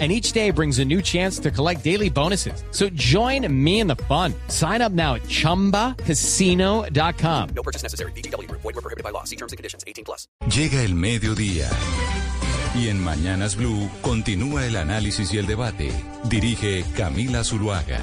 and each day brings a new chance to collect daily bonuses. So join me in the fun. Sign up now at ChumbaCasino.com. No purchase necessary. BGW. Void were prohibited by law. See terms and conditions. 18 plus. Llega el mediodía. Y en Mañanas Blue continúa el análisis y el debate. Dirige Camila Zuluaga.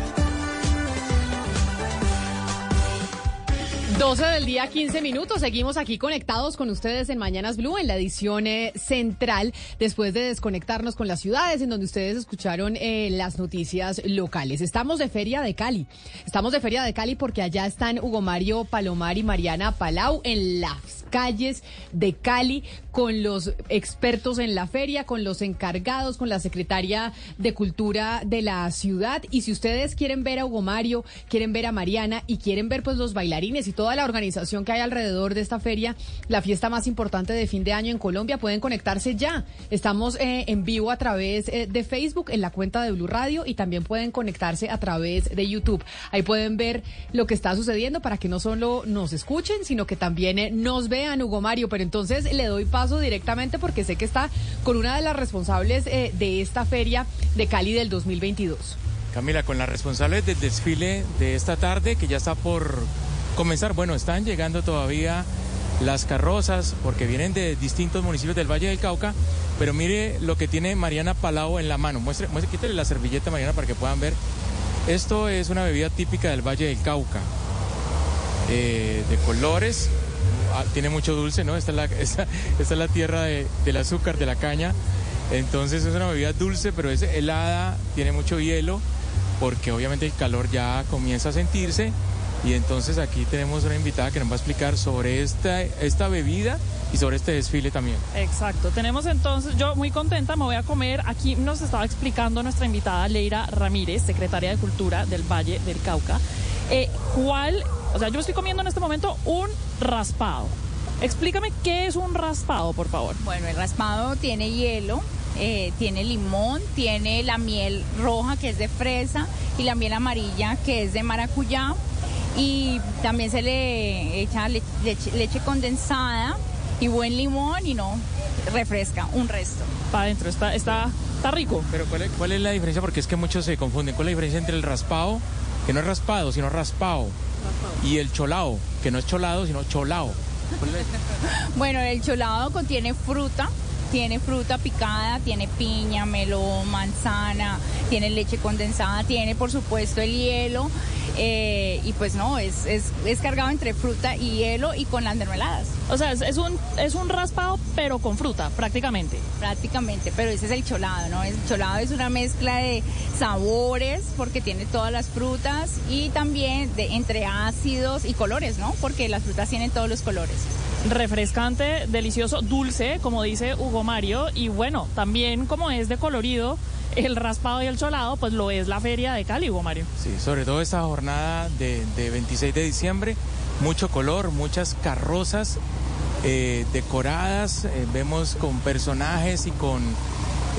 12 del día, 15 minutos. Seguimos aquí conectados con ustedes en Mañanas Blue, en la edición eh, central, después de desconectarnos con las ciudades, en donde ustedes escucharon eh, las noticias locales. Estamos de Feria de Cali. Estamos de Feria de Cali porque allá están Hugo Mario Palomar y Mariana Palau en las calles de Cali con los expertos en la feria, con los encargados, con la secretaria de Cultura de la ciudad. Y si ustedes quieren ver a Hugo Mario, quieren ver a Mariana y quieren ver pues los bailarines y toda la organización que hay alrededor de esta feria, la fiesta más importante de fin de año en Colombia, pueden conectarse ya. Estamos eh, en vivo a través eh, de Facebook, en la cuenta de Blue Radio y también pueden conectarse a través de YouTube. Ahí pueden ver lo que está sucediendo para que no solo nos escuchen, sino que también eh, nos vean, Hugo Mario. Pero entonces le doy paso directamente porque sé que está con una de las responsables de esta feria de Cali del 2022. Camila, con la responsable del desfile de esta tarde, que ya está por comenzar. Bueno, están llegando todavía las carrozas porque vienen de distintos municipios del Valle del Cauca, pero mire lo que tiene Mariana Palau en la mano. Muestre, quítale la servilleta, Mariana, para que puedan ver. Esto es una bebida típica del Valle del Cauca, eh, de colores, tiene mucho dulce, ¿no? Esta es la, esta, esta es la tierra de, del azúcar, de la caña. Entonces es una bebida dulce, pero es helada, tiene mucho hielo, porque obviamente el calor ya comienza a sentirse y entonces aquí tenemos una invitada que nos va a explicar sobre esta, esta bebida y sobre este desfile también. Exacto. Tenemos entonces, yo muy contenta, me voy a comer. Aquí nos estaba explicando nuestra invitada Leira Ramírez, secretaria de Cultura del Valle del Cauca, eh, cuál, o sea, yo estoy comiendo en este momento un raspado. Explícame qué es un raspado, por favor. Bueno, el raspado tiene hielo, eh, tiene limón, tiene la miel roja que es de fresa y la miel amarilla que es de maracuyá y también se le echa leche, condensada y buen limón y no refresca un resto. Para adentro, está, está, está rico. Pero ¿cuál es, ¿cuál es, la diferencia? Porque es que muchos se confunden. ¿Cuál es la diferencia entre el raspado, que no es raspado, sino raspado, y el cholao, que no es cholado, sino cholao? bueno, el cholado contiene fruta, tiene fruta picada, tiene piña, melón, manzana, tiene leche condensada, tiene por supuesto el hielo eh, y pues no, es, es, es, cargado entre fruta y hielo y con las mermeladas. O sea, es, un, es un raspado pero con fruta, prácticamente. Prácticamente, pero ese es el cholado, ¿no? El cholado es una mezcla de sabores porque tiene todas las frutas y también de, entre ácidos y colores, ¿no? Porque las frutas tienen todos los colores refrescante, delicioso, dulce, como dice Hugo Mario, y bueno, también como es de colorido, el raspado y el cholado, pues lo es la feria de Cali, Hugo Mario. Sí, sobre todo esta jornada de, 26 de diciembre, mucho color, muchas carrozas eh, decoradas, eh, vemos con personajes y con,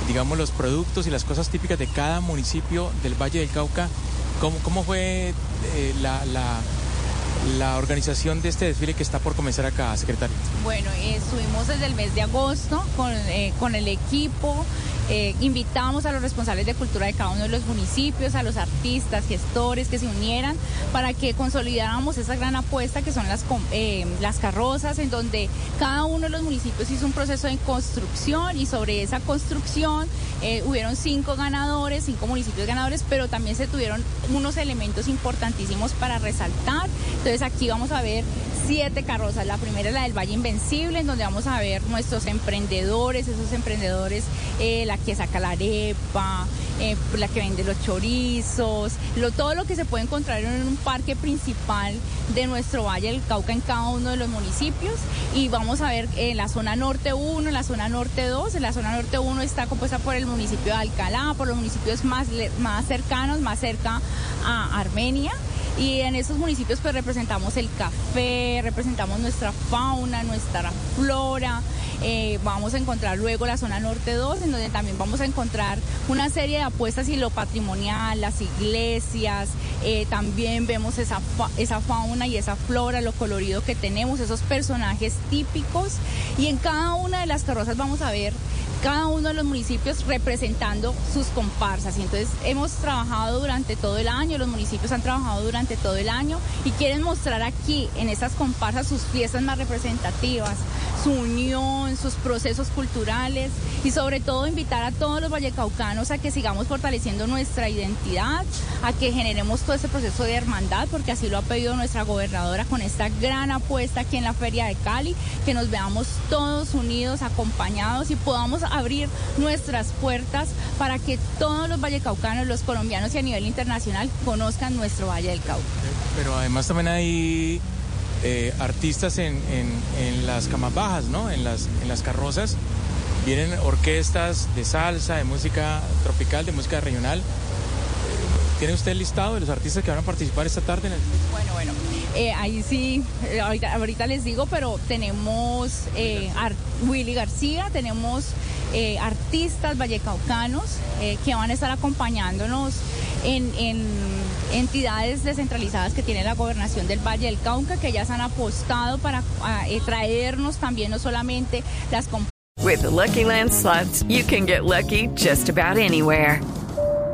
digamos, los productos y las cosas típicas de cada municipio del Valle del Cauca. ¿Cómo, cómo fue eh, la, la organización de este desfile que está por comenzar acá, secretario? Bueno, estuvimos desde el mes de agosto con, con el equipo, eh, invitamos a los responsables de cultura de cada uno de los municipios, a los artistas, gestores que se unieran para que consolidáramos esa gran apuesta que son las, eh, las carrozas, en donde cada uno de los municipios hizo un proceso de construcción y sobre esa construcción eh, hubieron cinco ganadores, cinco municipios ganadores, pero también se tuvieron unos elementos importantísimos para resaltar. Entonces aquí vamos a ver siete carrozas. La primera es la del Valle Invencible, en donde vamos a ver nuestros emprendedores, esos emprendedores, eh, la que saca la arepa, eh, la que vende los chorizos, lo, todo lo que se puede encontrar en un parque principal de nuestro Valle del Cauca en cada uno de los municipios. Y vamos a ver en la zona norte 1, en la zona norte 2. En la zona norte 1 está compuesta por el municipio de Alcalá, por los municipios más, más cercanos, más cerca a Armenia. Y en esos municipios pues representamos el café, representamos nuestra fauna, nuestra flora. Eh, vamos a encontrar luego la zona norte 2, en donde también vamos a encontrar una serie de apuestas y lo patrimonial, las iglesias, eh, también vemos esa, esa fauna y esa flora, lo colorido que tenemos, esos personajes típicos. Y en cada una de las carrozas vamos a ver cada uno de los municipios representando sus comparsas. Y entonces hemos trabajado durante todo el año, los municipios han trabajado durante todo el año y quieren mostrar aquí en estas comparsas sus fiestas más representativas, su unión, sus procesos culturales y sobre todo invitar a todos los vallecaucanos a que sigamos fortaleciendo nuestra identidad, a que generemos todo ese proceso de hermandad, porque así lo ha pedido nuestra gobernadora con esta gran apuesta aquí en la Feria de Cali, que nos veamos todos unidos, acompañados y podamos abrir nuestras puertas para que todos los vallecaucanos, los colombianos y a nivel internacional conozcan nuestro Valle del Cauca. Pero además también hay eh, artistas en, en, las camas bajas, ¿no? En las, en las carrozas. Vienen orquestas de salsa, de música tropical, de música regional. ¿Tiene usted el listado de los artistas que van a participar esta tarde? En el... Bueno, bueno, eh, ahí sí, eh, ahorita, ahorita, les digo, pero tenemos eh, Willy García, tenemos eh, artistas vallecaucanos eh, que van a estar acompañándonos en, entidades descentralizadas que tiene la gobernación del Valle del Cauca, que ya se han apostado para eh, traernos también no solamente las With Lucky Land slots, you can get lucky just about anywhere.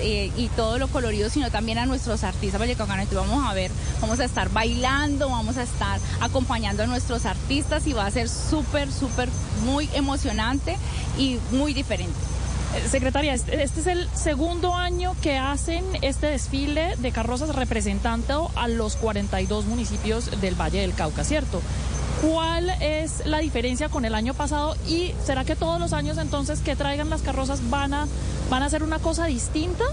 Eh, y todo lo colorido, sino también a nuestros artistas vallecaucanos. Entonces vamos a ver, vamos a estar bailando, vamos a estar acompañando a nuestros artistas y va a ser súper, súper, muy emocionante y muy diferente. Eh, secretaria, este, este es el segundo año que hacen este desfile de carrozas representando a los 42 municipios del Valle del Cauca, ¿cierto? ¿Cuál es la diferencia con el año pasado y será que todos los años entonces que traigan las carrozas van a, van a hacer una cosa distinta?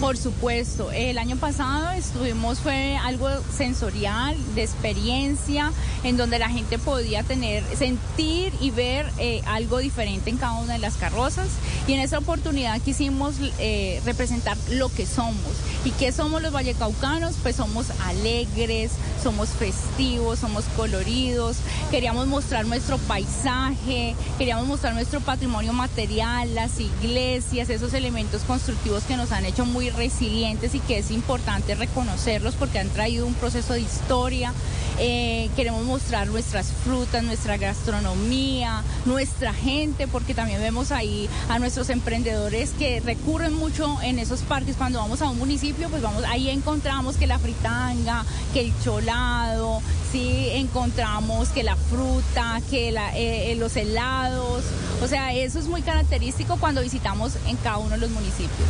Por supuesto, el año pasado estuvimos, fue algo sensorial, de experiencia, en donde la gente podía tener, sentir y ver eh, algo diferente en cada una de las carrozas. Y en esta oportunidad quisimos eh, representar lo que somos. ¿Y qué somos los vallecaucanos? Pues somos alegres, somos festivos, somos coloridos, queríamos mostrar nuestro paisaje, queríamos mostrar nuestro patrimonio material, las iglesias, esos elementos constructivos que nos han hecho muy resilientes y que es importante reconocerlos porque han traído un proceso de historia. Eh, queremos mostrar nuestras frutas, nuestra gastronomía, nuestra gente, porque también vemos ahí a nuestros emprendedores que recurren mucho en esos parques. Cuando vamos a un municipio, pues vamos, ahí encontramos que la fritanga, que el cholado, sí, encontramos que la fruta, que eh, los helados. O sea, eso es muy característico cuando visitamos en cada uno de los municipios.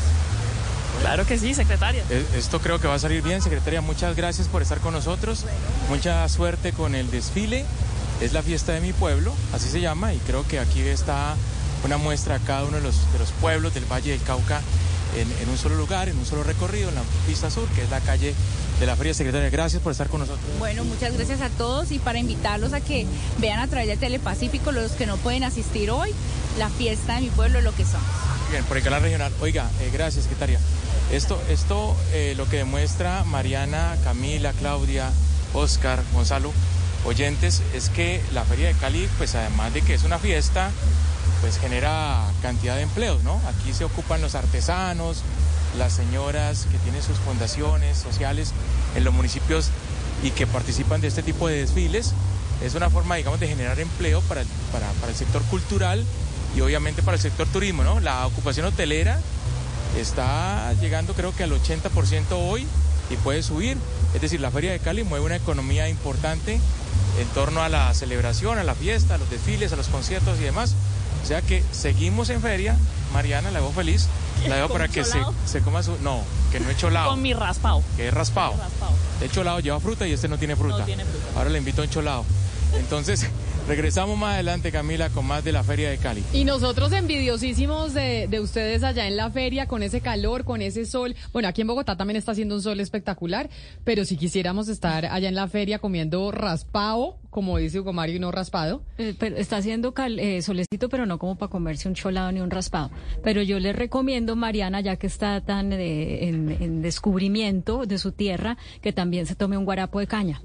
Claro que sí, secretaria. Eh, esto creo que va a salir bien, secretaria. Muchas gracias por estar con nosotros. Mucha suerte con el desfile. Es la fiesta de mi pueblo, así se llama, y creo que aquí está una muestra a cada uno de los, de los pueblos del Valle del Cauca en, en, un solo lugar, en un solo recorrido, en la pista sur, que es la calle de la Feria Secretaria. Gracias por estar con nosotros. Bueno, muchas gracias a todos y para invitarlos a que vean a través de Telepacífico, los que no pueden asistir hoy, la fiesta de mi pueblo, lo que son. Bien, por el canal regional. Oiga, eh, gracias, secretaria. Esto, esto eh, lo que demuestra Mariana, Camila, Claudia, Oscar, Gonzalo, oyentes, es que la Feria de Cali, pues además de que es una fiesta, pues genera cantidad de empleos, ¿no? Aquí se ocupan los artesanos, las señoras que tienen sus fundaciones sociales en los municipios y que participan de este tipo de desfiles. Es una forma, digamos, de generar empleo para, para, para el sector cultural y obviamente para el sector turismo, ¿no? La ocupación hotelera está llegando creo que al 80% hoy y puede subir. Es decir, la Feria de Cali mueve una economía importante en torno a la celebración, a la fiesta, a los desfiles, a los conciertos y demás. O sea que seguimos en feria. Mariana, la veo feliz. La veo para que se, se, coma su... No, que no he cholado. Con mi raspado. Que es raspado. De cholado lleva fruta y este no tiene fruta. No tiene fruta. Ahora le invito a un cholado. Entonces, regresamos más adelante, Camila, con más de la Feria de Cali. Y nosotros envidiosísimos de, de ustedes allá en la feria, con ese calor, con ese sol. Bueno, aquí en Bogotá también está haciendo un sol espectacular, pero si quisiéramos estar allá en la feria comiendo raspado, como dice Hugo Mario, y no raspado. Eh, pero está haciendo cal- eh, solecito, pero no como para comerse un cholado ni un raspado. Pero yo le recomiendo, Mariana, ya que está tan eh, en, en descubrimiento de su tierra, que también se tome un guarapo de caña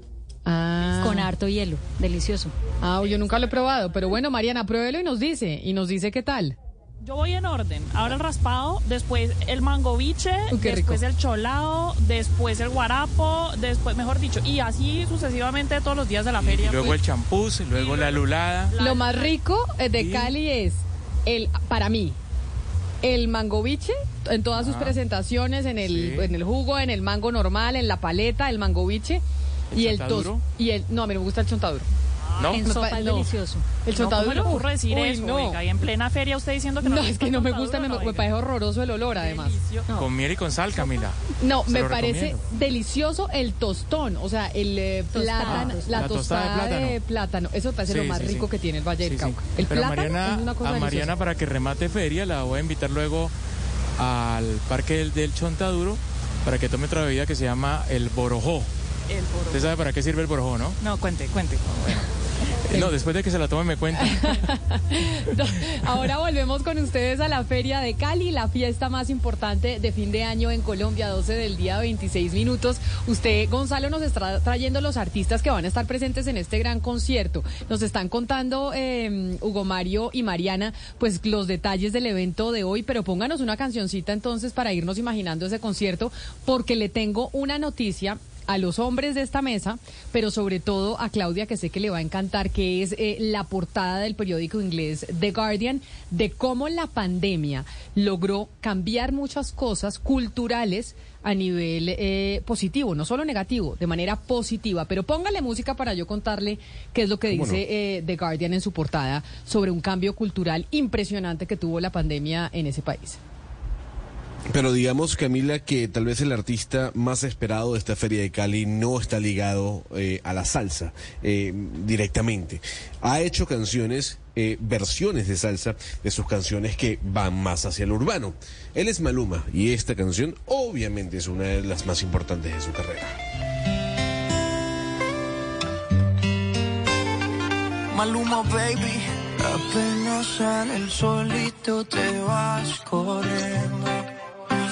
Ah. con harto hielo. Delicioso. Ah, yo nunca lo he probado, pero bueno, Mariana, pruébelo y nos dice, y nos dice qué tal. Yo voy en orden. Ahora el raspado, después el mangoviche, qué después rico. el cholado, después el guarapo, después, mejor dicho, y así sucesivamente todos los días de la feria. Luego el champús, luego la lulada. Lo más rico eh, de Cali es, el para mí, el mangoviche en todas sus Ah, presentaciones, en el, sí. en el jugo, en el mango normal, en la paleta, el mangoviche. ¿El y el tos chontaduro? y el no a mí no me gusta el chontaduro ¿No? En sopa es no. delicioso. el No, chontaduro ¿Cómo le ocurre decir uy, eso? no Oiga, y en plena feria usted diciendo que no, no es que no me gusta me, me parece horroroso el olor además. No. Con miel y con sal, Camila. no me parece recomiendo. delicioso el tostón o sea el eh, plátano Ah, la, la tostada tostada, de de plátano eso me parece Sí, lo más sí, rico sí. que tiene el Valle Sí, del. Cauca el Pero plátano Mariana, es una cosa a Mariana, deliciosa. para que remate feria, la voy a invitar luego al Parque del, del Chontaduro para que tome otra bebida que se llama el borojó. El boro. ¿Usted sabe para qué sirve el borojó, no? No, cuente, cuente. Eh, No, después de que se la tome me cuenta. Ahora volvemos con ustedes a la Feria de Cali, la fiesta más importante de fin de año en Colombia, 12 del día, 26 minutos. Usted, Gonzalo, nos está trayendo los artistas que van a estar presentes en este gran concierto. Nos están contando eh, Hugo Mario y Mariana, pues los detalles del evento de hoy, pero pónganos una cancioncita entonces para irnos imaginando ese concierto, porque le tengo una noticia a los hombres de esta mesa, pero sobre todo a Claudia, que sé que le va a encantar, que es eh, la portada del periódico inglés The Guardian, de cómo la pandemia logró cambiar muchas cosas culturales a nivel eh, positivo, no solo negativo, de manera positiva. Pero póngale música para yo contarle qué es lo que dice eh, The Guardian en su portada sobre un cambio cultural impresionante que tuvo la pandemia en ese país. Pero digamos, Camila, que tal vez el artista más esperado de esta Feria de Cali no está ligado eh, a la salsa eh, directamente. Ha hecho canciones, eh, versiones de salsa de sus canciones que van más hacia el urbano. Él es Maluma y esta canción obviamente es una de las más importantes de su carrera. Maluma, baby. Apenas el solito te vas corriendo.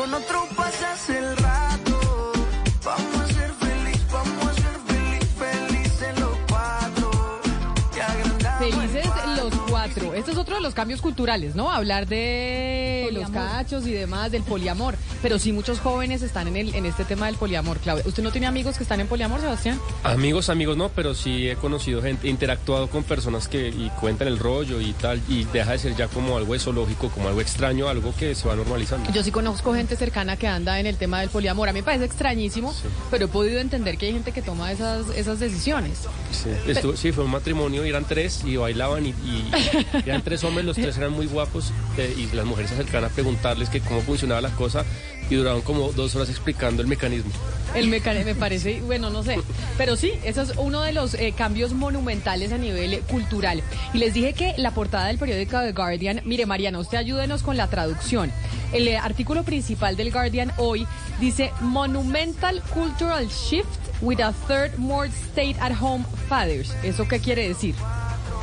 con otro pasas el rato, de los cambios culturales, ¿no? Hablar de los cachos y demás, del poliamor. Pero sí muchos jóvenes están en, el, en este tema del poliamor, Claudia. ¿Usted no tiene amigos que están en poliamor, Sebastián? Amigos, amigos no, pero sí he conocido gente, he interactuado con personas que y cuentan el rollo y tal, y deja de ser ya como algo zoológico, como algo extraño, algo que se va normalizando. Yo sí conozco gente cercana que anda en el tema del poliamor. A mí me parece extrañísimo, pero he podido entender que hay gente que toma esas, esas decisiones. Sí, estuvo- sí, fue un matrimonio, y eran tres y bailaban y, y eran tres hombres, los tres eran muy guapos eh, y las mujeres se acercaban a preguntarles que cómo funcionaba la cosa y duraron como dos horas explicando el mecanismo. El mecanismo me parece, bueno, no sé. Pero sí, eso es uno de los eh, cambios monumentales a nivel cultural. Y les dije que la portada del periódico The Guardian, mire Mariana, usted ayúdenos con la traducción. El eh, artículo principal del Guardian hoy dice Monumental Cultural Shift with a third more stay at home fathers. ¿Eso qué quiere decir?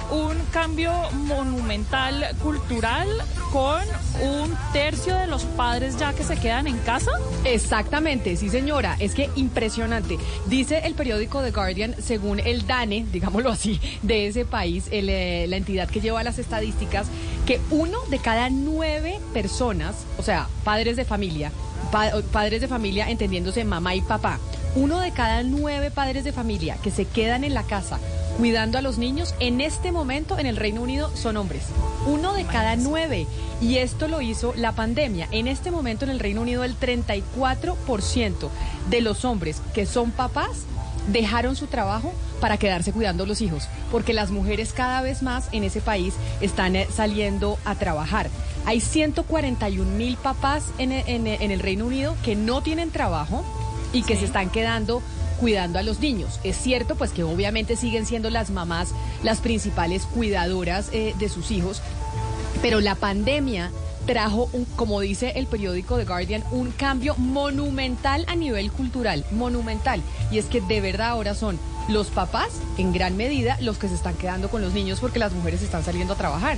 Un cambio monumental cultural con un tercio de los padres ya que se quedan en casa. Exactamente, sí señora, es que impresionante. Dice el periódico The Guardian, según el DANE, digámoslo así, de ese país, eh, la entidad que lleva las estadísticas, que uno de cada nueve personas, o sea, padres de familia, pa- padres de familia entendiéndose mamá y papá. Uno de cada nueve padres de familia que se quedan en la casa cuidando a los niños en este momento en el Reino Unido son hombres. Uno de cada nueve. Y esto lo hizo la pandemia. En este momento en el Reino Unido el 34% de los hombres que son papás dejaron su trabajo para quedarse cuidando a los hijos, porque las mujeres cada vez más en ese país están eh, saliendo a trabajar. Hay 141 mil papás en, en en el Reino Unido que no tienen trabajo y que se están quedando cuidando a los niños. Es cierto, pues que obviamente siguen siendo las mamás las principales cuidadoras eh, de sus hijos, pero la pandemia trajo, como dice el periódico The Guardian, un cambio monumental a nivel cultural, monumental. Y es que de verdad ahora son los papás, en gran medida, los que se están quedando con los niños porque las mujeres están saliendo a trabajar.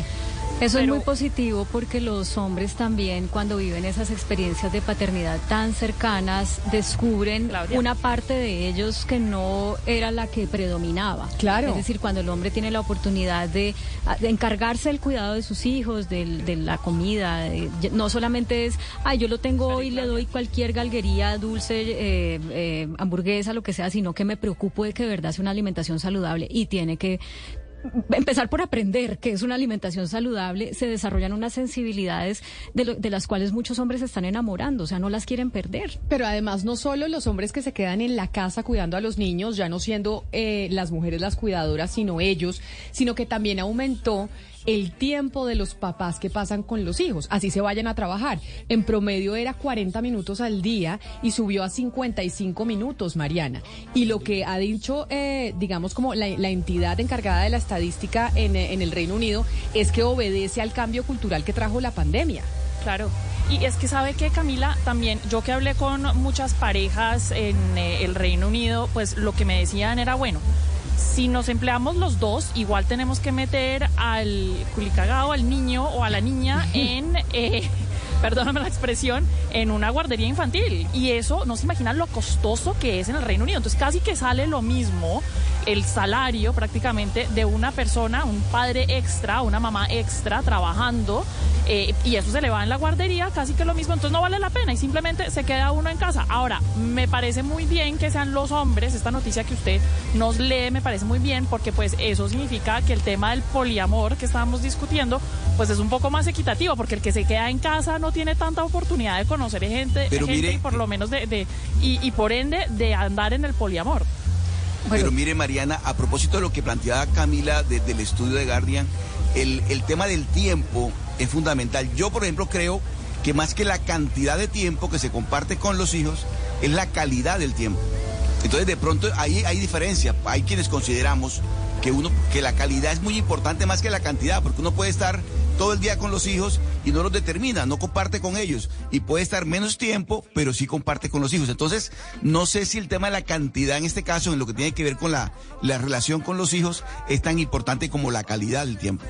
Eso es muy positivo porque los hombres también cuando viven esas experiencias de paternidad tan cercanas descubren Claudia. una parte de ellos que no era la que predominaba. Claro. Es decir, cuando el hombre tiene la oportunidad de, de encargarse del cuidado de sus hijos, del- de, la comida, de- no solamente es, ay, yo lo tengo hoy, le doy cualquier galguería, dulce, eh, eh, hamburguesa, lo que sea, sino que me preocupo de que de verdad sea una alimentación saludable y tiene que empezar por aprender que es una alimentación saludable, se desarrollan unas sensibilidades de, las cuales muchos hombres se están enamorando, o sea, no las quieren perder. Pero además no solo los hombres que se quedan en la casa cuidando a los niños, ya no siendo eh, las mujeres las cuidadoras, sino ellos, sino que también aumentó el tiempo de los papás que pasan con los hijos, así se vayan a trabajar. En promedio era 40 minutos al día y subió a 55 minutos, Mariana. Y lo que ha dicho, eh, digamos, como la, entidad encargada de la estadística en, eh, en el Reino Unido, es que obedece al cambio cultural que trajo la pandemia. Claro. Y es que sabe que Camila, también yo que hablé con muchas parejas en eh, el Reino Unido, pues lo que me decían era, bueno, si nos empleamos los dos, igual tenemos que meter al culicagao, al niño o a la niña en, eh, perdóname la expresión, en una guardería infantil. Y eso no se imagina lo costoso que es en el Reino Unido. Entonces casi que sale lo mismo el salario prácticamente de una persona, un padre extra, una mamá extra trabajando eh, y eso se le va en la guardería, casi que lo mismo, entonces no vale la pena y simplemente se queda uno en casa. Ahora, me parece muy bien que sean los hombres, esta noticia que usted nos lee me parece muy bien porque pues eso significa que el tema del poliamor que estábamos discutiendo pues es un poco más equitativo porque el que se queda en casa no tiene tanta oportunidad de conocer gente, Pero gente mire- y por lo menos de, de- y, y por ende de andar en el poliamor. Pero mire, Mariana, a propósito de lo que planteaba Camila de- del estudio de Guardian, el, el tema del tiempo es fundamental. Yo, por ejemplo, creo que más que la cantidad de tiempo que se comparte con los hijos, es la calidad del tiempo. Entonces, de pronto, ahí hay diferencia. Hay quienes consideramos que, uno, que la calidad es muy importante más que la cantidad, porque uno puede estar todo el día con los hijos y no los determina, no comparte con ellos. Y puede estar menos tiempo, pero sí comparte con los hijos. Entonces, no sé si el tema de la cantidad en este caso, en lo que tiene que ver con la, la relación con los hijos, es tan importante como la calidad del tiempo.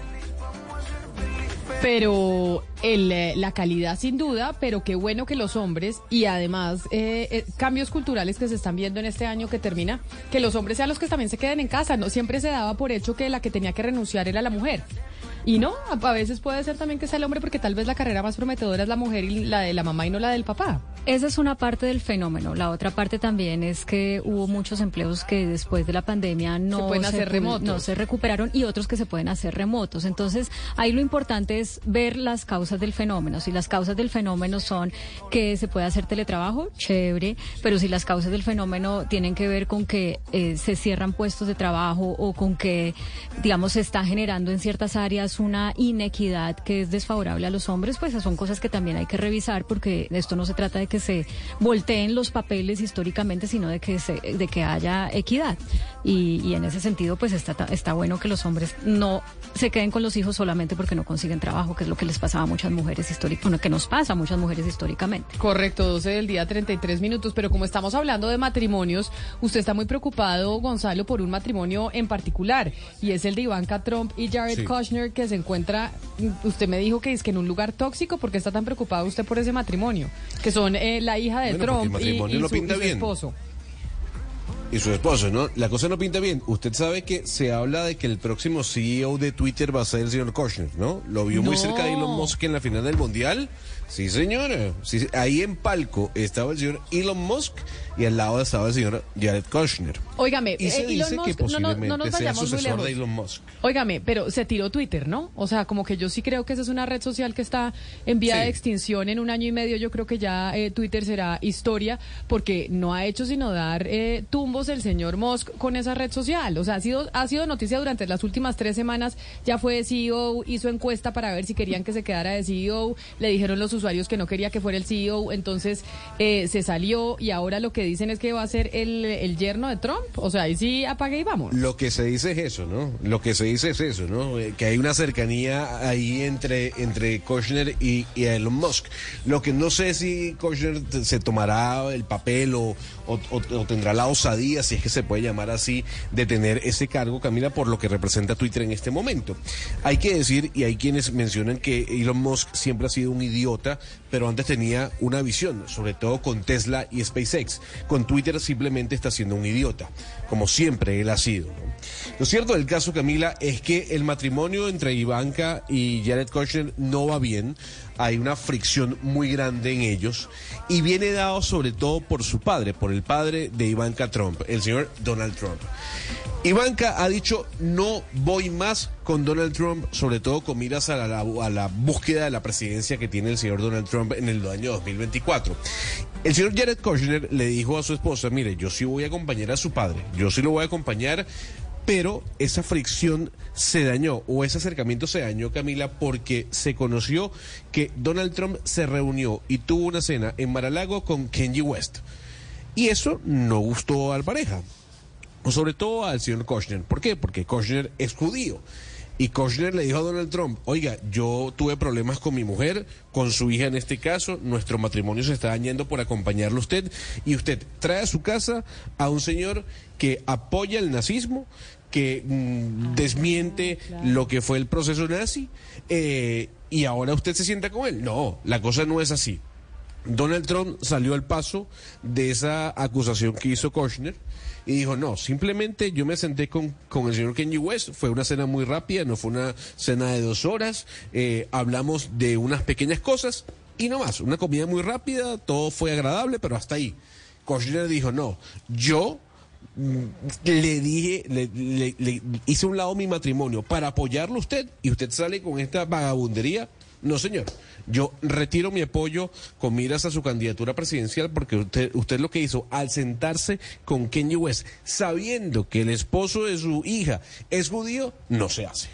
Pero el, eh, la calidad sin duda, pero qué bueno que los hombres y además eh, eh, cambios culturales que se están viendo en este año que termina, que los hombres sean los que también se queden en casa. No siempre se daba por hecho que la que tenía que renunciar era la mujer. Y no, a, veces puede ser también que sea el hombre porque tal vez la carrera más prometedora es la mujer y la de la mamá y no la del papá. Esa es una parte del fenómeno. La otra parte también es que hubo muchos empleos que después de la pandemia no Se pueden hacer remotos. no se recuperaron y otros que se pueden hacer remotos. Entonces, ahí lo importante es ver las causas del fenómeno. Si las causas del fenómeno son que se puede hacer teletrabajo, chévere, pero si las causas del fenómeno tienen que ver con que eh, se cierran puestos de trabajo o con que, digamos, se está generando en ciertas áreas una inequidad que es desfavorable a los hombres, pues son cosas que también hay que revisar porque esto no se trata de que se volteen los papeles históricamente, sino de que se, de que haya equidad. Y, y en ese sentido, pues está, está bueno que los hombres no se queden con los hijos solamente porque no consiguen trabajo, que es lo que les pasaba a muchas mujeres históricamente, bueno, que nos pasa a muchas mujeres históricamente. Correcto, 12 del día, 33 minutos. Pero como estamos hablando de matrimonios, usted está muy preocupado, Gonzalo, por un matrimonio en particular. Y es el de Ivanka Trump y Jared Sí. Kushner, que se encuentra, usted me dijo que es que en un lugar tóxico. ¿Por qué está tan preocupado usted por ese matrimonio? Que son eh, la hija de Bueno, porque Trump y, su, y esposo. Y su esposo, ¿no? La cosa no pinta bien. Usted sabe que se habla de que el próximo CEO de Twitter va a ser el señor Kushner, ¿no? Lo vio muy cerca de Elon Musk en la final del Mundial. Sí, señora. Sí, ahí en palco estaba el señor Elon Musk y al lado estaba el señor Jared Kushner. Óigame, Y se eh, dice Elon que Musk, no, no, no nos posiblemente sea sucesor de Elon Musk. Óigame, pero se tiró Twitter, ¿no? O sea, como que yo sí creo que esa es una red social que está en vía Sí. de extinción en un año y medio. Yo creo que ya eh, Twitter será historia porque no ha hecho sino dar eh, tumbos el señor Musk con esa red social. O sea, ha sido, ha sido noticia durante las últimas tres semanas. Ya fue CEO, hizo encuesta para ver si querían que se quedara de CEO. Le dijeron los usuarios que no quería que fuera el CEO. Entonces eh, se salió y ahora lo que dicen es que va a ser el, el yerno de Trump. O sea, ahí sí apague y vamos. Lo que se dice es eso, ¿no? Lo que se dice es eso, ¿no? Eh, Que hay una cercanía ahí entre, entre Kushner y, Elon Musk. Lo que no sé si Kushner se tomará el papel o- o- o tendrá la osadía, si es que se puede llamar así, de tener ese cargo, Camila, por lo que representa Twitter en este momento. Hay que decir, y hay quienes mencionan que Elon Musk siempre ha sido un idiota, Paulista pero antes tenía una visión, sobre todo con Tesla y SpaceX. Con Twitter simplemente está siendo un idiota, como siempre él ha sido. Lo cierto del caso, Camila, es que el matrimonio entre Ivanka y Jared Kushner no va bien. Hay una fricción muy grande en ellos y viene dado sobre todo por su padre, por el padre de Ivanka Trump, el señor Donald Trump. Ivanka ha dicho no voy más con Donald Trump, sobre todo con miras a la, a la búsqueda de la presidencia que tiene el señor Donald Trump en el año 2024. El señor Jared Kushner le dijo a su esposa, mire, yo sí voy a acompañar a su padre, yo sí lo voy a acompañar, pero esa fricción se dañó o ese acercamiento se dañó, Camila, porque se conoció que Donald Trump se reunió y tuvo una cena en Mar-a-Lago con Kanye West. Y eso no gustó a la pareja o sobre todo al señor Kushner. ¿Por qué? Porque Kushner es judío. Y Kushner le dijo a Donald Trump, oiga, yo tuve problemas con mi mujer, con su hija en este caso, nuestro matrimonio se está dañando por acompañarlo a usted, y usted trae a su casa a un señor que apoya el nazismo, que mm, desmiente lo que fue el proceso nazi, eh, y ahora usted se sienta con él. No, la cosa no es así. Donald Trump salió al paso de esa acusación que hizo Kushner y dijo, no, simplemente yo me senté con, con el señor Kanye West, fue una cena muy rápida, no fue una cena de dos horas, eh, hablamos de unas pequeñas cosas y no más, una comida muy rápida, todo fue agradable, pero hasta ahí. Kushner dijo, no, yo mm, le dije, le, le- le hice un lado mi matrimonio para apoyarlo a usted y usted sale con esta vagabundería. No, señor. Yo retiro mi apoyo con miras a su candidatura presidencial porque usted, usted lo que hizo al sentarse con Kanye West, sabiendo que el esposo de su hija es judío, no se hace.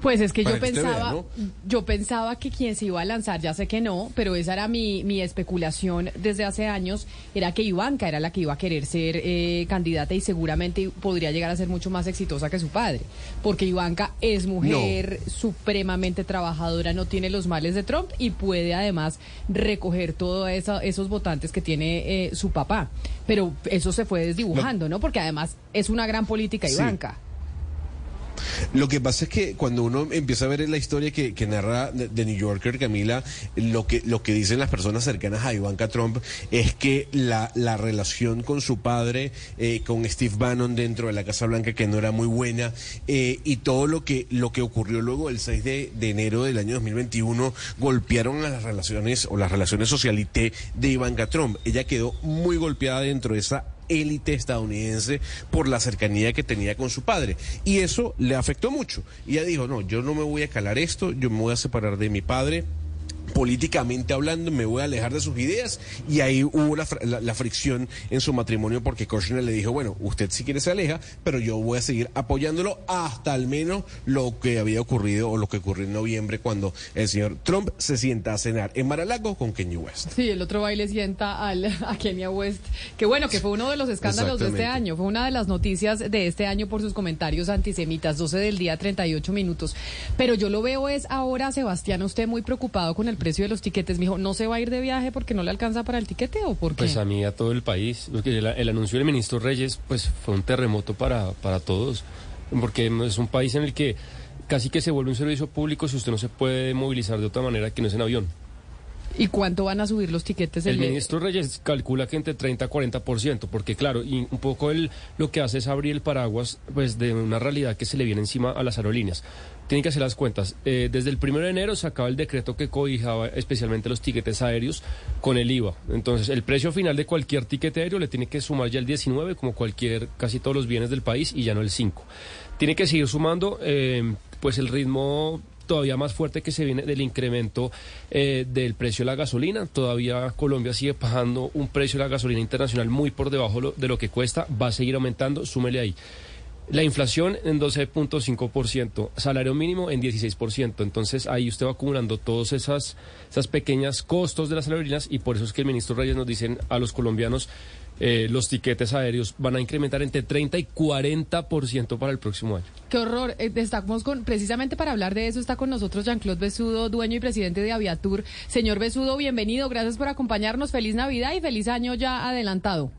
Pues es que yo vea, pensaba, ¿no? yo pensaba que quien se iba a lanzar, ya sé que no, pero esa era mi, mi especulación desde hace años, era que Ivanka era la que iba a querer ser eh, candidata y seguramente podría llegar a ser mucho más exitosa que su padre, porque Ivanka es mujer supremamente trabajadora, no tiene los males de Trump y puede además recoger todos esos votantes que tiene eh, su papá. Pero eso se fue desdibujando, ¿no? Porque además es una gran política Sí. Lo que pasa es que cuando uno empieza a ver la historia que, que narra de New Yorker, Camila, lo que, lo que dicen las personas cercanas a Ivanka Trump es que la, la relación con su padre, eh, con Steve Bannon dentro de la Casa Blanca, que no era muy buena, eh, y todo lo que, lo que ocurrió luego el 6 de, de enero del año 2021, golpearon a las relaciones o las relaciones socialité de Ivanka Trump. Ella quedó muy golpeada dentro de esa élite estadounidense por la cercanía que tenía con su padre. Y eso le afectó mucho. Y ella dijo, no, yo no me voy a calar esto, yo me voy a separar de mi padre. Políticamente hablando, me voy a alejar de sus ideas y ahí hubo la, la- la fricción en su matrimonio porque Kushner le dijo, bueno, usted si quiere se aleja, pero yo voy a seguir apoyándolo hasta al menos lo que había ocurrido o lo que ocurrió en noviembre cuando el señor Trump se sienta a cenar en Mar-a-Lago con Kanye West. Sí, el otro baile sienta al, a Kenya West, que bueno, que fue uno de los escándalos de este año, fue una de las noticias de este año por sus comentarios antisemitas, 12 del día, 38 minutos. Pero yo lo veo es ahora, Sebastián, usted muy preocupado con el precio de los tiquetes. Me dijo, ¿no se va a ir de viaje porque no le alcanza para el tiquete o por qué? Pues a mí, a todo el país. El, el anuncio del ministro Reyes, pues fue un terremoto para, para todos, porque es un país en el que casi que se vuelve un servicio público si usted no se puede movilizar de otra manera que no es en avión. ¿Y cuánto van a subir los tiquetes? El de- ministro Reyes calcula que entre 30 a 40%, porque claro, y un poco él lo que hace es abrir el paraguas pues de una realidad que se le viene encima a las aerolíneas. Tienen que hacer las cuentas. Eh, desde el 1 de enero se acaba el decreto que cobijaba especialmente los tiquetes aéreos con el IVA. Entonces, el precio final de cualquier tiquete aéreo le tiene que sumar ya el 19, como cualquier, casi todos los bienes del país, y ya no el 5. Tiene que seguir sumando, eh, pues el ritmo todavía más fuerte que se viene del incremento eh, del precio de la gasolina. Todavía Colombia sigue pagando un precio de la gasolina internacional muy por debajo lo- de lo que cuesta. Va a seguir aumentando, súmele ahí. La inflación en 12.5%, salario mínimo en 16%. Entonces ahí usted va acumulando todos esas, esas pequeñas costos de las aerolíneas y por eso es que el ministro Reyes nos dicen a los colombianos eh, los tiquetes aéreos van a incrementar entre 30 y 40% para el próximo año. Qué horror. Eh, Estamos con, precisamente para hablar de eso está con nosotros Jean-Claude Besudo, dueño y presidente de Aviatur. Señor Besudo, bienvenido. Gracias por acompañarnos. Feliz Navidad y feliz año ya adelantado.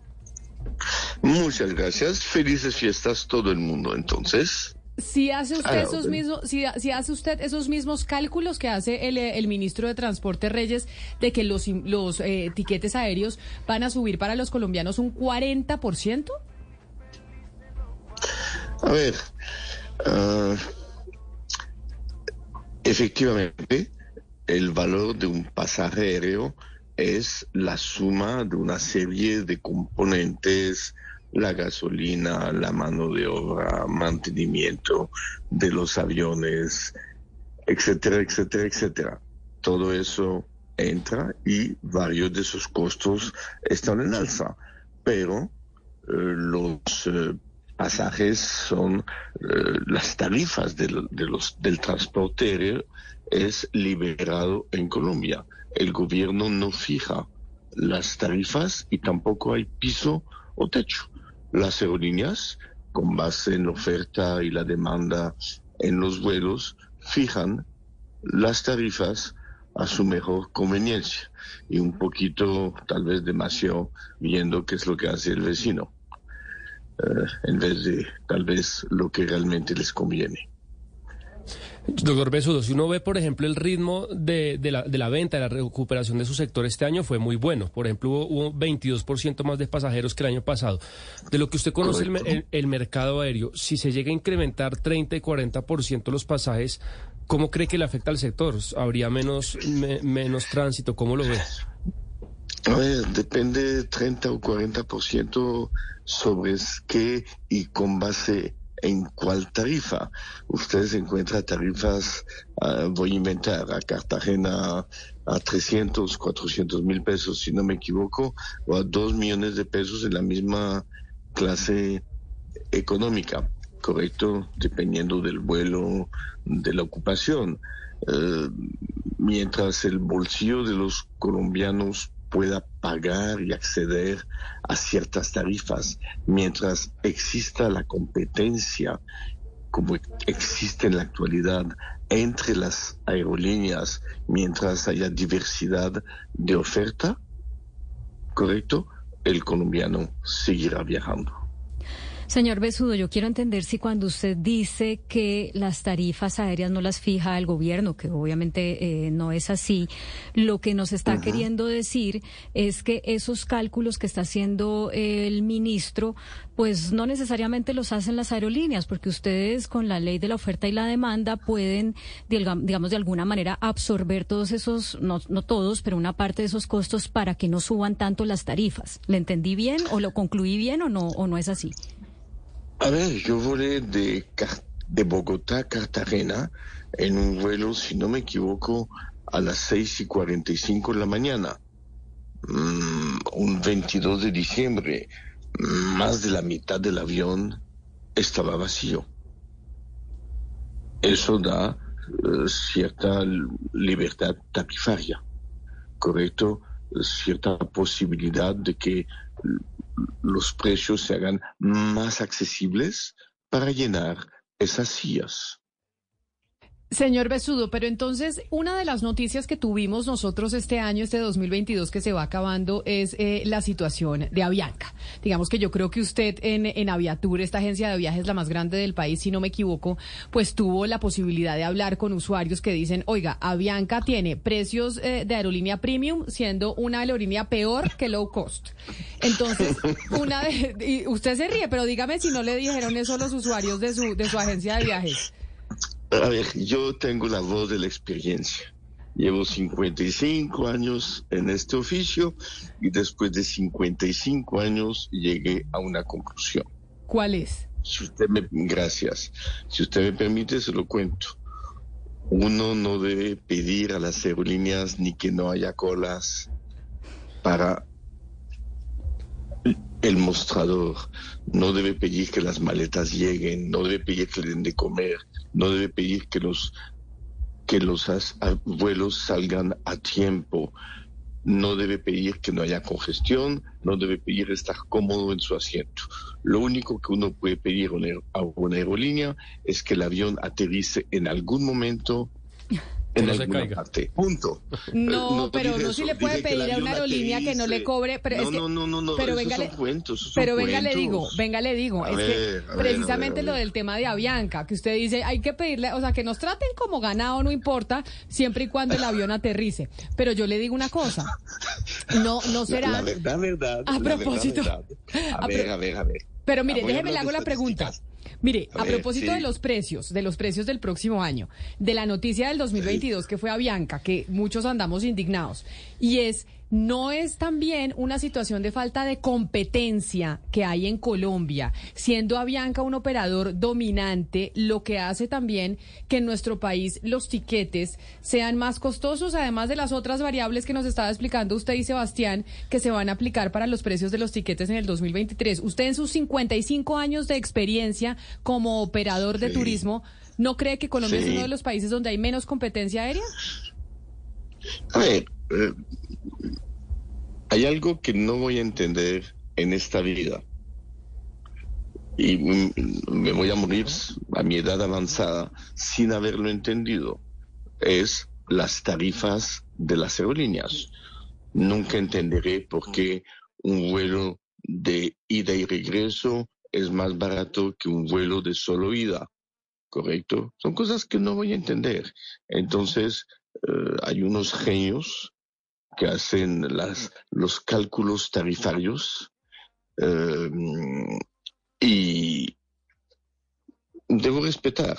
Muchas gracias. Felices fiestas todo el mundo, entonces. Si hace usted A la esos mismos, si, si hace usted esos mismos cálculos que hace el, eh, el ministro de Transporte Reyes de que los, los eh, tiquetes aéreos van a subir para los colombianos un 40%? A ver, ah, efectivamente, el valor de un pasaje aéreo es la suma de una serie de componentes, la gasolina, la mano de obra, mantenimiento de los aviones, etcétera, etcétera, etcétera. Todo eso entra y varios de esos costos están en alza, pero eh, los eh, pasajes son eh, las tarifas del, de los, del transporte aéreo es liberado en Colombia. El gobierno no fija las tarifas y tampoco hay piso o techo. Las aerolíneas, con base en la oferta y la demanda en los vuelos, fijan las tarifas a su mejor conveniencia y un poquito, tal vez demasiado, viendo qué es lo que hace el vecino, eh, en vez de tal vez lo que realmente les conviene. Doctor Besudo, si uno ve, por ejemplo, el ritmo de, de la, de la venta, de la recuperación de su sector este año fue muy bueno. Por ejemplo, hubo, hubo 22% más de pasajeros que el año pasado. De lo que usted conoce el, me- el- el mercado aéreo, si se llega a incrementar 30 y 40% los pasajes, ¿cómo cree que le afecta al sector? ¿Habría menos, me- menos tránsito? ¿Cómo lo ve? A ver, depende 30 o 40% sobre qué y con base en cuál tarifa. Ustedes encuentran tarifas, ah, voy a inventar, a Cartagena a 300, 400 mil pesos, si no me equivoco, o a 2 millones de pesos en la misma clase económica, ¿correcto? Dependiendo del vuelo, de la ocupación. Eh, mientras el bolsillo de los colombianos pueda pagar y acceder a ciertas tarifas, mientras exista la competencia como existe en la actualidad entre las aerolíneas, mientras haya diversidad de oferta, ¿correcto? El colombiano seguirá viajando. Señor Besudo, yo quiero entender si cuando usted dice que las tarifas aéreas no las fija el gobierno, que obviamente eh, no es así, lo que nos está queriendo decir es que esos cálculos que está haciendo el ministro, pues no necesariamente los hacen las aerolíneas, porque ustedes con la ley de la oferta y la demanda pueden, digam- digamos, de alguna manera absorber todos esos, no, no todos, pero una parte de esos costos para que no suban tanto las tarifas. ¿Le entendí bien o lo concluí bien o no, o no es así? A ver, yo volé de, de Bogotá a Cartagena en un vuelo, si no me equivoco, a las 6 y 45 de la mañana. Mm, un 22 de diciembre, más de la mitad del avión estaba vacío. Eso da eh, cierta libertad tarifaria, ¿correcto? Cierta posibilidad de que los precios se hagan más accesibles para llenar esas sillas. Señor Besudo, pero entonces una de las noticias que tuvimos nosotros este año, este 2022 que se va acabando, es eh, la situación de Avianca. Digamos que yo creo que usted en, en Aviatur, esta agencia de viajes la más grande del país, si no me equivoco, pues tuvo la posibilidad de hablar con usuarios que dicen, oiga, Avianca tiene precios eh, de aerolínea premium siendo una aerolínea peor que low cost. Entonces, una de, y usted se ríe, pero dígame si no le dijeron eso a los usuarios de su, de su agencia de viajes. A ver, yo tengo la voz de la experiencia. Llevo 55 años en este oficio y después de 55 años llegué a una conclusión. ¿Cuál es? Si usted me, gracias. Si usted me permite, se lo cuento. Uno no debe pedir a las aerolíneas ni que no haya colas para el mostrador. No debe pedir que las maletas lleguen, no debe pedir que le den de comer, no debe pedir que los que los vuelos salgan a tiempo, no debe pedir que no haya congestión, no debe pedir estar cómodo en su asiento. Lo único que uno puede pedir a una aerolínea es que el avión aterrice en algún momento en no se alguna caiga. parte. Punto. No, Eh, pero no si eso, le puede dije pedir a una aerolínea que no le cobre, pero no, es que, no, no, no, no, pero venga, le- cuentos, pero venga le digo, venga le digo, A es ver, que ver, ver, precisamente lo del tema de Avianca, que usted dice, hay que pedirle, o sea, que nos traten como ganado, no importa, siempre y cuando el avión aterrice. Pero yo le digo una cosa, no, no será. la verdad, verdad. A la verdad, propósito. verdad. A A ver, a ver, a ver. Pero mire, déjeme le hago la pregunta. Mire, A a, ver, propósito sí. de los precios, de los precios del próximo año, de la noticia del 2022 que fue Avianca, que muchos andamos indignados, y es, no es también una situación de falta de competencia que hay en Colombia, siendo Avianca un operador dominante, lo que hace también que en nuestro país los tiquetes sean más costosos, además de las otras variables que nos estaba explicando usted y Sebastián, que se van a aplicar para los precios de los tiquetes en el 2023. Usted en sus 55 años de experiencia como operador de Sí. turismo, ¿no cree que Colombia es uno de los países donde hay menos competencia aérea? A ver, eh, hay algo que no voy a entender en esta vida. Y mm, me voy a morir a mi edad avanzada sin haberlo entendido. Es las tarifas de las aerolíneas. Nunca entenderé por qué un vuelo de ida y regreso es más barato que un vuelo de solo ida. ¿Correcto? Son cosas que no voy a entender. Entonces, eh, hay unos genios que hacen las, los cálculos tarifarios eh, y debo respetar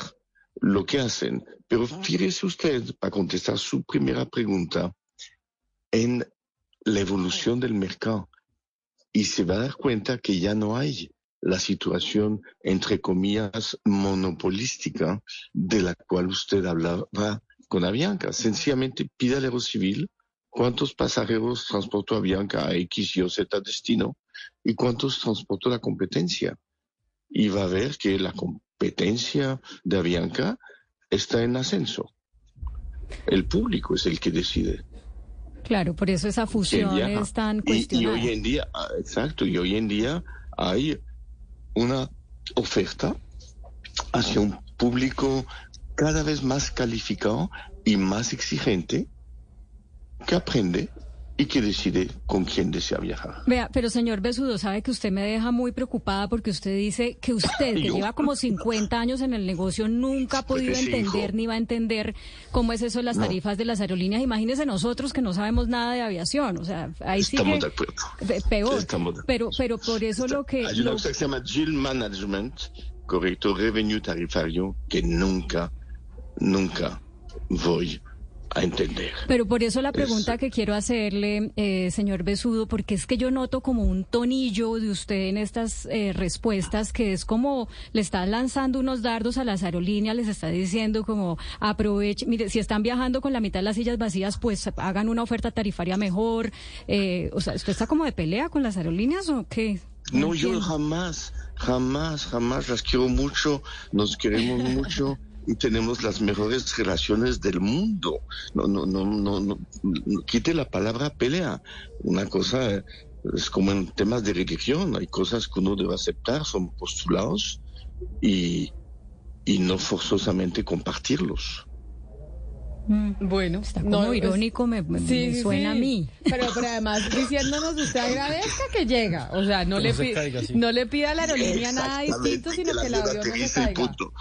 lo que hacen. Pero fíjese usted, para contestar su primera pregunta, en la evolución del mercado y se va a dar cuenta que ya no hay la situación, entre comillas, monopolística de la cual usted hablaba con Avianca. Sencillamente pide al Aerocivil cuántos pasajeros transportó Avianca a X, Y o Z destino y cuántos transportó la competencia. Y va a ver que la competencia de Avianca está en ascenso. El público es el que decide. Claro, por eso esa fusión es tan Y- y, cuestionada. hoy en día, ah, exacto, y hoy en día hay una oferta hacia un público cada vez más calificado y más exigente que aprende y que decide con quién desea viajar. Vea, pero señor Besudo, sabe que usted me deja muy preocupada porque usted dice que usted, que lleva como 50 años en el negocio, nunca ha podido 55. entender ni va a entender cómo es eso de las No. tarifas de las aerolíneas. Imagínese nosotros que no sabemos nada de aviación. O sea, ahí Estamos sigue de acuerdo. pe- peor. Estamos de Pero, pero por eso lo que... Hay una lo- cosa que se llama Yield Management, correcto, revenue tarifario, que nunca, nunca voy a entender. Pero por eso la Es- pregunta que quiero hacerle, eh, señor Besudo, porque es que yo noto como un tonillo de usted en estas eh, respuestas que es como le está lanzando unos dardos a las aerolíneas, les está diciendo como aproveche, mire, si están viajando con la mitad de las sillas vacías, pues hagan una oferta tarifaria mejor. Eh, o sea, ¿usted está como de pelea con las aerolíneas o qué? No, yo entiendo. jamás, jamás, jamás las quiero mucho, nos queremos mucho y tenemos las mejores relaciones del mundo. No, no, no, no, no, no, quite la palabra pelea. Una cosa es como en temas de religión, hay cosas que uno debe aceptar, son postulados y, y no forzosamente compartirlos. Bueno, Está como irónico, me, me- me suena a mí. Pero, pero además diciéndonos usted agradezca que llega. O sea, no, Que le, no se caiga, sí. no le pida a la aerolínea nada distinto, sino que que la avión no se caiga. punto.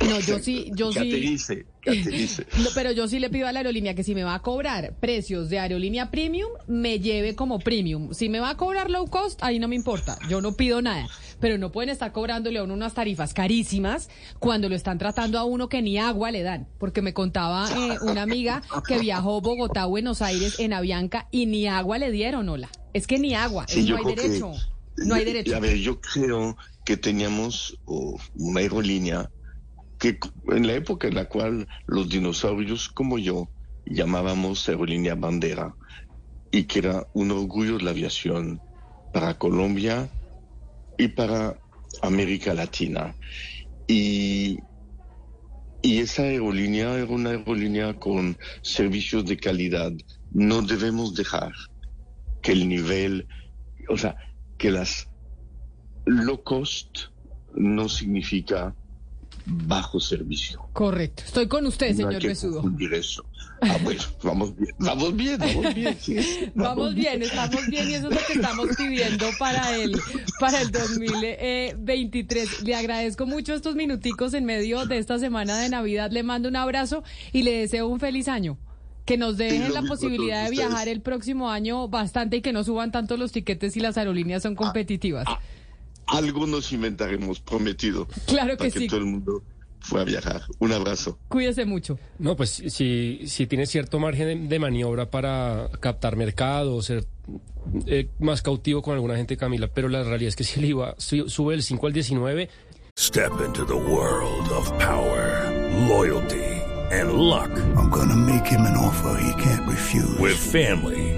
No, yo sí, yo sí. aterrice. No, pero yo sí le pido a la aerolínea que si me va a cobrar precios de aerolínea premium, me lleve como premium. Si me va a cobrar low cost, ahí no me importa. Yo no pido nada. Pero no pueden estar cobrándole a uno unas tarifas carísimas cuando lo están tratando a uno que ni agua le dan. Porque me contaba eh, una amiga que viajó Bogotá, Buenos Aires en Avianca y ni agua le dieron, hola. Es que ni agua, Sí, no hay creo que- derecho. No hay derecho. A ver, yo creo que teníamos oh, una aerolínea que en la época en la cual los dinosaurios como yo llamábamos aerolínea bandera y que era un orgullo de la aviación para Colombia y para América Latina. Y, y esa aerolínea era una aerolínea con servicios de calidad. No debemos dejar que el nivel, o sea, que las low cost no significa bajo servicio. Correcto. Estoy con usted, No hay señor que Besudo. confundir eso. Ah, bueno, vamos bien, vamos bien, vamos bien. sí. Vamos bien, estamos bien y eso es lo que estamos pidiendo para el, para el 2023. Le agradezco mucho estos minuticos en medio de esta semana de Navidad. Le mando un abrazo y le deseo un feliz año. Que nos dejen la posibilidad de viajar el próximo año bastante y que no suban tanto los tiquetes y las aerolíneas son competitivas. Algo nos inventaremos, prometido. Claro que para que sí. todo el mundo pueda viajar. Un abrazo. Cuídese mucho. No, pues si, si tiene cierto margen de, de maniobra para captar mercado, ser eh, más cautivo con alguna gente, Camila, pero la realidad es que si el IVA su- sube del 5 al 19, Step into the world of power, loyalty, and luck. I'm gonna make him an offer he can't refuse. With family,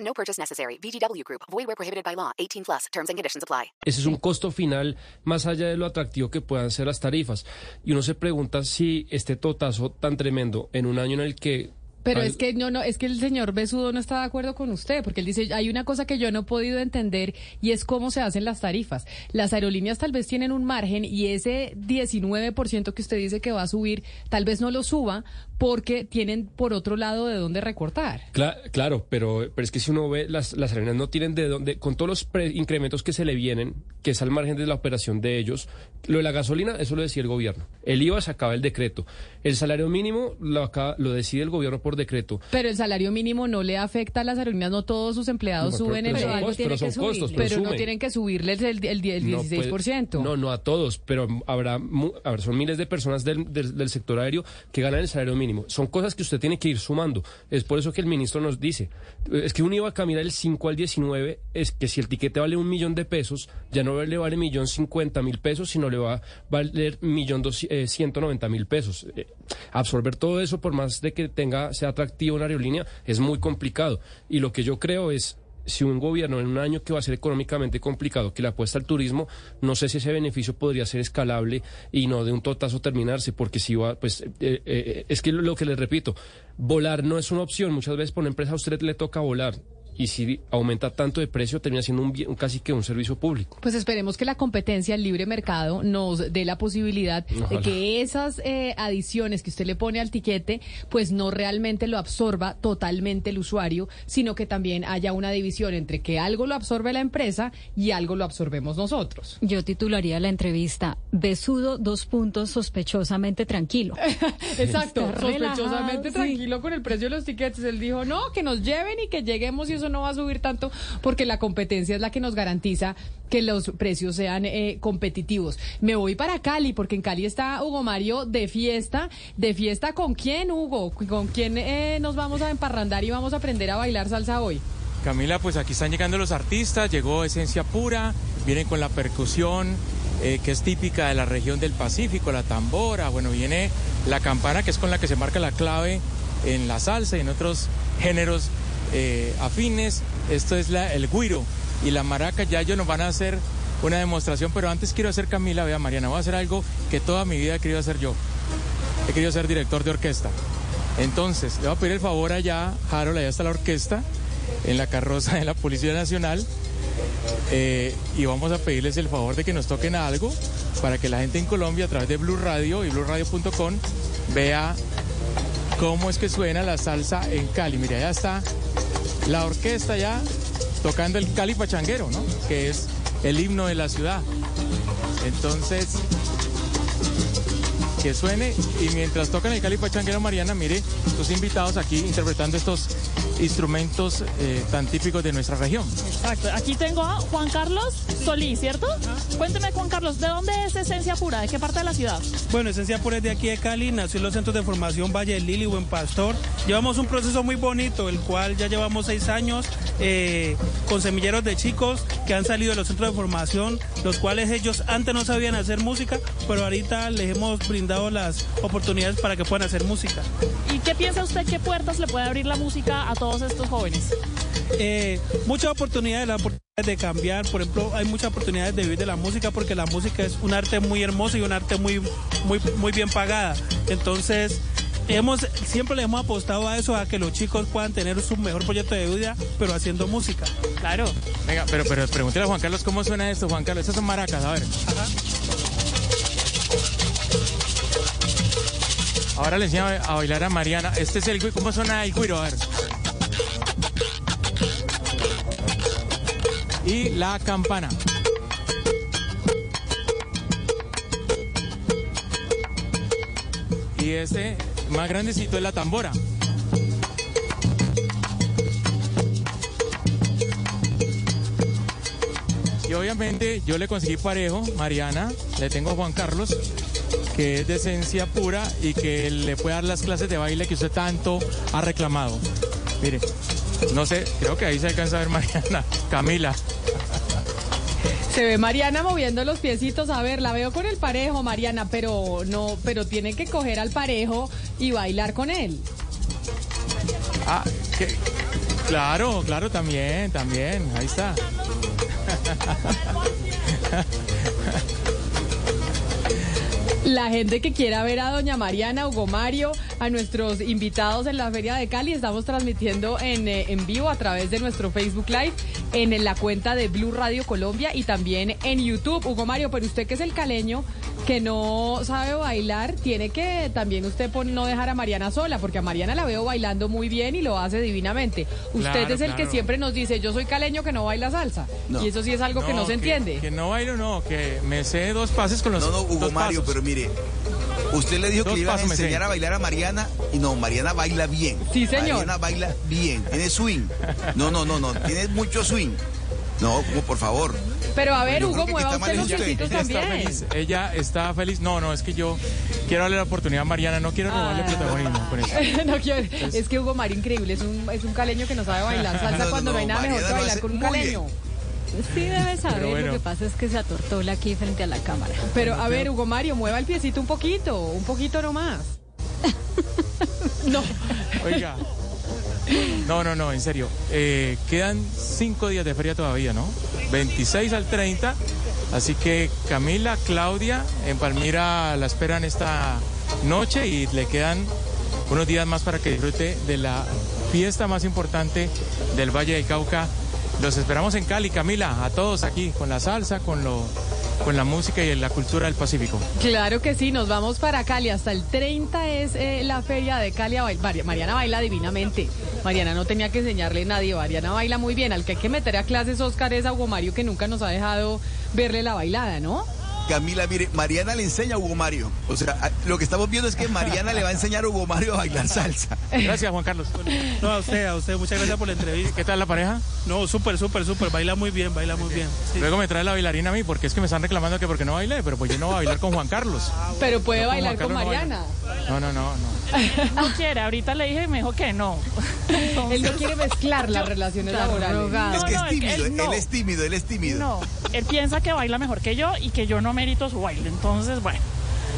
No purchase necessary. VGW Group. Void where prohibited by law. 18 plus. Terms and conditions apply. ese es un costo final más allá de lo atractivo que puedan ser las tarifas. Y uno se pregunta si este totazo tan tremendo en un año en el que... Pero al- es que no, no, es que el señor Besudo no está de acuerdo con usted, porque él dice, hay una cosa que yo no he podido entender y es cómo se hacen las tarifas. Las aerolíneas tal vez tienen un margen y ese 19% que usted dice que va a subir, tal vez no lo suba porque tienen por otro lado de dónde recortar. Cla- claro, pero, pero es que si uno ve, las, las aerolíneas no tienen de dónde, con todos los pre- incrementos que se le vienen, que es al margen de la operación de ellos, lo de la gasolina, eso lo decía el gobierno. El IVA se acaba el decreto. El salario mínimo lo, acaba- lo decide el gobierno por decreto. Pero el salario mínimo no le afecta a las aerolíneas, no todos sus empleados No, suben pero el tiene pero son costos, pero pero no tienen que subirles el, el, el No puede- 16%. No, no a todos, pero habrá, a ver, son miles de personas del, del- del sector aéreo que ganan el salario mínimo. Son cosas que usted tiene que ir sumando. Es por eso que el ministro nos dice, eh, es que un IVA camina del 5 al 19, es que si el tiquete vale un millón de pesos, ya no le vale millón cincuenta mil pesos, sino le va a valer millón dos- eh, ciento noventa mil pesos. Eh, absorber todo eso, por más de que tenga, sea atractivo una aerolínea, es muy complicado. Y lo que yo creo es si un gobierno en un año que va a ser económicamente complicado, que le apuesta al turismo, no sé si ese beneficio podría ser escalable y no de un totazo terminarse, porque si va, pues eh, eh, es que lo, lo que les repito, volar no es una opción, muchas veces por una empresa a usted le toca volar. Y si aumenta tanto de precio, termina siendo un, casi que un servicio público. Pues esperemos que la competencia, el libre mercado, nos dé la posibilidad de que esas eh, adiciones que usted le pone al tiquete, pues no realmente lo absorba totalmente el usuario, sino que también haya una división entre que algo lo absorbe la empresa y algo lo absorbemos nosotros. Yo titularía la entrevista Besudo, dos puntos, sospechosamente tranquilo. Exacto, Está sospechosamente relajado, sí. tranquilo con el precio de los tiquetes. Él dijo, no, que nos lleven y que lleguemos y eso no va a subir tanto porque la competencia es la que nos garantiza que los precios sean eh, competitivos. Me voy para Cali porque en Cali está Hugo Mario de fiesta. ¿De fiesta con quién, Hugo? ¿Con quién eh, nos vamos a emparrandar y vamos a aprender a bailar salsa hoy? Camila, pues aquí están llegando los artistas, llegó Esencia Pura, vienen con la percusión eh, que es típica de la región del Pacífico, la tambora, bueno, viene la campana que es con la que se marca la clave en la salsa y en otros géneros eh, afines, esto es la, el guiro y la maraca, ya ellos nos van a hacer una demostración, pero antes quiero hacer Camila, vea Mariana, voy a hacer algo que toda mi vida he querido hacer yo. He querido ser director de orquesta. Entonces, le voy a pedir el favor allá, Harold, allá está la orquesta, en la carroza de la Policía Nacional, eh, y vamos a pedirles el favor de que nos toquen algo para que la gente en Colombia, a través de Blue Radio y BlueRadio.com, vea cómo es que suena la salsa en Cali. Mira, allá está la orquesta ya tocando el Cali Pachanguero, ¿no? Que es el himno de la ciudad. Entonces, que suene y mientras tocan el Cali Pachanguero, Mariana, mire, tus invitados aquí interpretando estos instrumentos eh, tan típicos de nuestra región. Exacto. Aquí tengo a Juan Carlos Solís, ¿cierto? Cuénteme, Juan Carlos, ¿de dónde es Esencia Pura? ¿De qué parte de la ciudad? Bueno, Esencia Pura es de aquí de Cali, nació en los centros de formación Valle del Lili, Buen Pastor. Llevamos un proceso muy bonito, el cual ya llevamos seis años eh, con semilleros de chicos que han salido de los centros de formación, los cuales ellos antes no sabían hacer música, pero ahorita les hemos brindado las oportunidades para que puedan hacer música. ¿Y qué piensa usted qué puertas le puede abrir la música a todos estos jóvenes? Eh, muchas oportunidades, de cambiar, por ejemplo, hay muchas oportunidades de vivir de la música porque la música es un arte muy hermoso y un arte muy, muy, muy bien pagada. Entonces, hemos, siempre le hemos apostado a eso, a que los chicos puedan tener su mejor proyecto de vida, pero haciendo música. Claro. Venga, pero, pero pregúntale a Juan Carlos cómo suena esto, Juan Carlos. Estas son maracas, a ver. Ahora le enseño a bailar a Mariana. Este es el ¿Cómo suena el cuiro? A ver. Y la campana. Y este más grandecito es la tambora. Y obviamente yo le conseguí parejo, Mariana, le tengo a Juan Carlos, que es de esencia pura y que le puede dar las clases de baile que usted tanto ha reclamado. Mire, no sé, creo que ahí se alcanza a ver Mariana, Camila. Se ve Mariana moviendo los piecitos. A ver, la veo con el parejo, Mariana, pero no, pero tiene que coger al parejo y bailar con él. Ah, claro, claro, también, también, ahí está. La gente que quiera ver a doña Mariana, Hugo Mario, a nuestros invitados en la Feria de Cali, estamos transmitiendo en, eh, en vivo a través de nuestro Facebook Live, en la cuenta de Blue Radio Colombia y también en YouTube. Hugo Mario, pero usted que es el caleño, que no sabe bailar, tiene que también usted pon- no dejar a Mariana sola, porque a Mariana la veo bailando muy bien y lo hace divinamente. Usted Claro, es el que siempre nos dice, yo soy caleño que no baila salsa. No. Y eso sí es algo que no se entiende. Que no bailo, no, que me sé dos pases con los No, no, Hugo dos Mario, pasos. pero mire, usted le dijo Dos que le iba a enseñar a bailar a Mariana y no, Mariana baila bien. Sí, señor. Mariana baila bien, tiene swing. No, no, no, no, tiene mucho swing. No, como por favor. Pero a ver, Yo Hugo, mueva usted los piecitos Ella está también. feliz, ella está feliz. No, no, es que yo quiero darle la oportunidad a Mariana, no quiero robarle Ah. protagonismo con eso. no quiero, es que Hugo Mario increíble, es un, es un caleño que no sabe bailar salsa No, no, cuando no, hay nada mejor que bailar con un muy bien. caleño. Sí debe saber, bueno. lo que pasa es que se atortola aquí frente a la cámara. Pero a ver, Hugo Mario, mueva el piecito un poquito, un poquito nomás. no. Oiga. No, no, no, en serio. Eh, quedan cinco días de feria todavía, ¿no? 26 al 30. Así que Camila, Claudia, en Palmira la esperan esta noche y le quedan unos días más para que disfrute de la fiesta más importante del Valle del Cauca. Los esperamos en Cali, Camila, a todos aquí, con la salsa, con, lo, con la música y la cultura del Pacífico. Claro que sí, nos vamos para Cali. Hasta el 30 es eh, la feria de Cali. a bail- Mari- Mariana baila divinamente. Mariana no tenía que enseñarle a nadie. Mariana baila muy bien. Al que hay que meter a clases, Oscar, es a Hugo que nunca nos ha dejado verle la bailada, ¿no? Camila, mire, Mariana le enseña a Hugo Mario. O sea, lo que estamos viendo es que Mariana le va a enseñar a Hugo Mario a bailar salsa. Gracias, Juan Carlos. No, a usted, a usted, muchas gracias por la entrevista. ¿Qué tal la pareja? No, súper, súper, súper, baila muy bien, baila muy bien. sí. Luego me trae la bailarina a mí porque es que me están reclamando que porque no bailé, pero pues yo no voy a bailar con Juan Carlos. Pero puede No, con bailar con no Mariana. No, no, no, no. No quiere, ahorita le dije y me dijo que no. Él no quiere mezclar las relaciones laborales. Es que es tímido, él no. él es tímido, él es tímido. No, él piensa que baila mejor que yo y que yo no merito su baile. Entonces, bueno,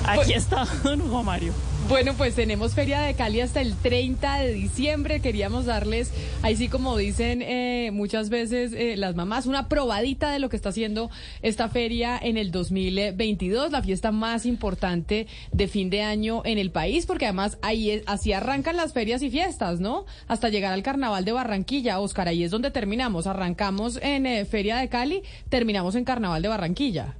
aquí está don Hugo Mario. Bueno, pues tenemos Feria de Cali hasta el 30 de diciembre. Queríamos darles, ahí sí como dicen eh, muchas veces eh, las mamás, una probadita de lo que está haciendo esta feria en el 2022, la fiesta más importante de fin de año en el país, porque además ahí es- así arrancan las ferias y fiestas, ¿no? Hasta llegar al Carnaval de Barranquilla, Oscar, ahí es donde terminamos. Arrancamos en eh, Feria de Cali, terminamos en Carnaval de Barranquilla.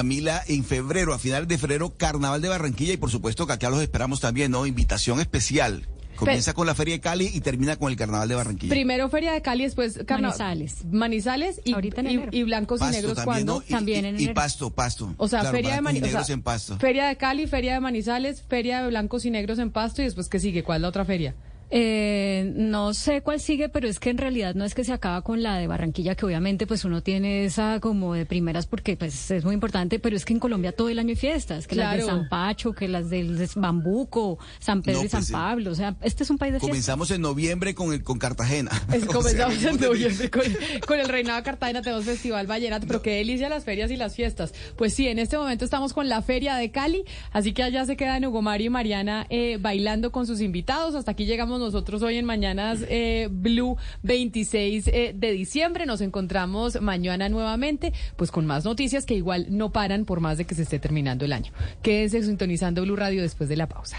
Camila, en febrero, a finales de febrero, Carnaval de Barranquilla y por supuesto que acá los esperamos también, ¿no? Invitación especial. Comienza con la Feria de Cali y termina con el Carnaval de Barranquilla. Primero Feria de Cali, después Carnaval. Manizales. Manizales y, y- y blancos Pasto y negros también, cuando. ¿no? Y- También y, en y. Pasto, Pasto. O sea, Claro, feria de, blancos Mani- y o negros sea, en Pasto. feria de Cali, feria de Manizales, feria de blancos y negros en Pasto y después qué sigue, ¿cuál es la otra feria? Eh, no sé cuál sigue, pero es que en realidad no es que se acaba con la de Barranquilla, que obviamente pues uno tiene esa como de primeras porque pues es muy importante, pero es que en Colombia todo el año hay fiestas, que las de. San Pacho, que las del de Bambuco, San Pedro No, y San pues, sí. Pablo, o sea, este es un país de fiestas. Comenzamos en noviembre con el con Cartagena. Es, O sea, comenzamos en noviembre con, con el Reinado de Cartagena, tenemos Festival Vallenato, pero qué delicia las ferias y las fiestas. Pues sí, en este momento estamos con la Feria de Cali, así que allá se quedan Hugo Mario y Mariana eh, bailando con sus invitados. Hasta aquí llegamos nosotros hoy en Mañanas eh, Blue 26 eh, de diciembre. Nos encontramos mañana nuevamente, pues con más noticias que igual no paran por más de que se esté terminando el año. Quédense sintonizando Blue Radio después de la pausa.